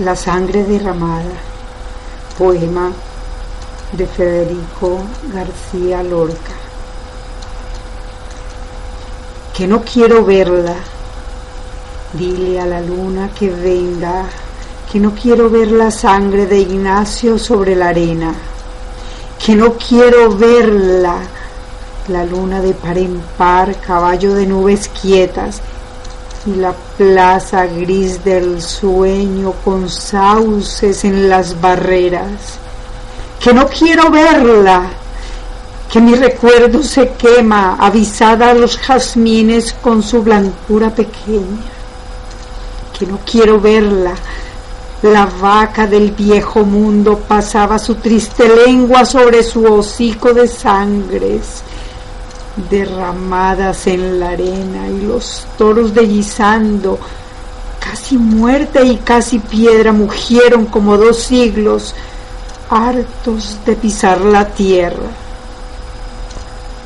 La sangre derramada, poema de Federico García Lorca. Que no quiero verla, dile a la luna que venga, que no quiero ver la sangre de Ignacio sobre la arena, que no quiero verla, la luna de par en par, caballo de nubes quietas, y la plaza gris del sueño con sauces en las barreras, que no quiero verla, que mi recuerdo se quema, avisada a los jazmines con su blancura pequeña, que no quiero verla, la vaca del viejo mundo pasaba su triste lengua sobre su hocico de sangres, derramadas en la arena y los toros deslizando, casi muerta y casi piedra, mugieron como dos siglos, hartos de pisar la tierra.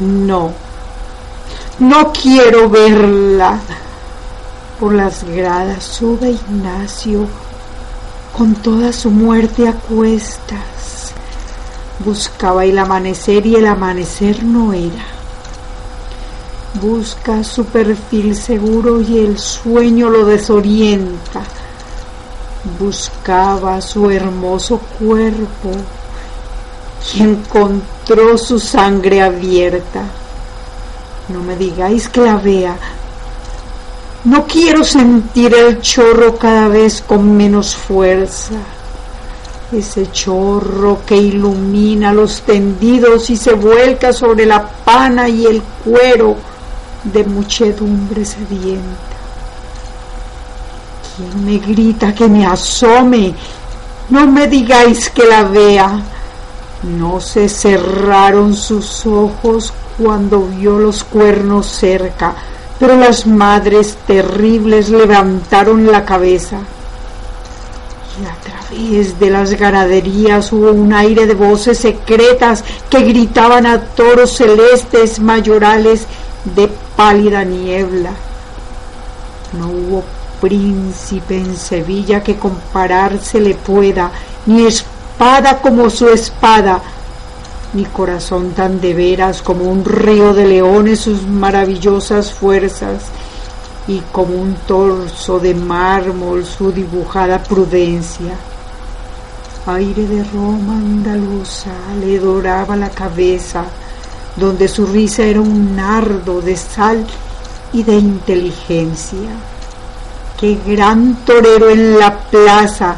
No, no quiero verla. Por las gradas sube Ignacio con toda su muerte a cuestas. Buscaba el amanecer y el amanecer no era busca su perfil seguro y el sueño lo desorienta. Buscaba su hermoso cuerpo y encontró su sangre abierta. No me digáis que la vea. No quiero sentir el chorro cada vez con menos fuerza. Ese chorro que ilumina los tendidos y se vuelca sobre la pana y el cuero de muchedumbre sedienta. ¿Quién me grita que me asome? No me digáis que la vea. No se cerraron sus ojos cuando vio los cuernos cerca, pero las madres terribles levantaron la cabeza. Y a través de las ganaderías hubo un aire de voces secretas que gritaban a toros celestes mayorales de pálida niebla. No hubo príncipe en Sevilla que compararse le pueda, ni espada como su espada, ni corazón tan de veras como un río de leones sus maravillosas fuerzas, y como un torso de mármol su dibujada prudencia. Aire de Roma andaluza le doraba la cabeza, donde su risa era un nardo de sal y de inteligencia. Qué gran torero en la plaza,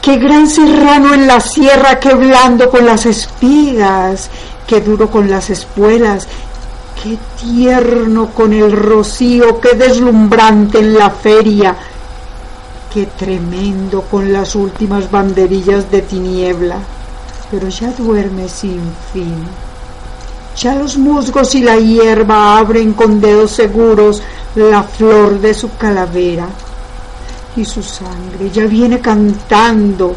qué gran serrano en la sierra, qué blando con las espigas, qué duro con las espuelas, qué tierno con el rocío, qué deslumbrante en la feria, qué tremendo con las últimas banderillas de tiniebla, pero ya duerme sin fin. Ya los musgos y la hierba abren con dedos seguros la flor de su calavera. Y su sangre ya viene cantando,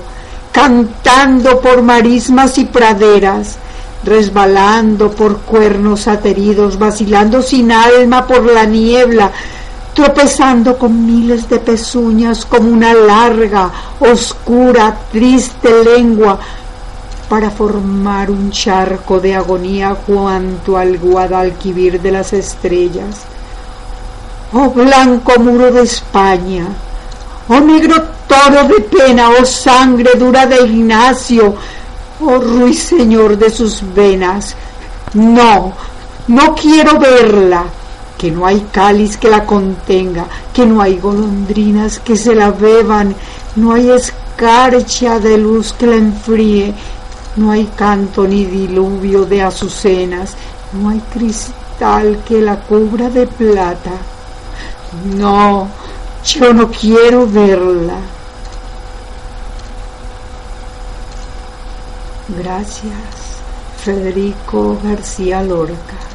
cantando por marismas y praderas, resbalando por cuernos ateridos, vacilando sin alma por la niebla, tropezando con miles de pezuñas como una larga, oscura, triste lengua para formar un charco de agonía cuanto al Guadalquivir de las estrellas. Oh blanco muro de España, oh negro toro de pena, oh sangre dura de Ignacio, oh ruiseñor de sus venas. No, no quiero verla, que no hay cáliz que la contenga, que no hay golondrinas que se la beban, no hay escarcha de luz que la enfríe, no hay canto ni diluvio de azucenas, no hay cristal que la cubra de plata. No, yo no quiero verla. Gracias, Federico García Lorca.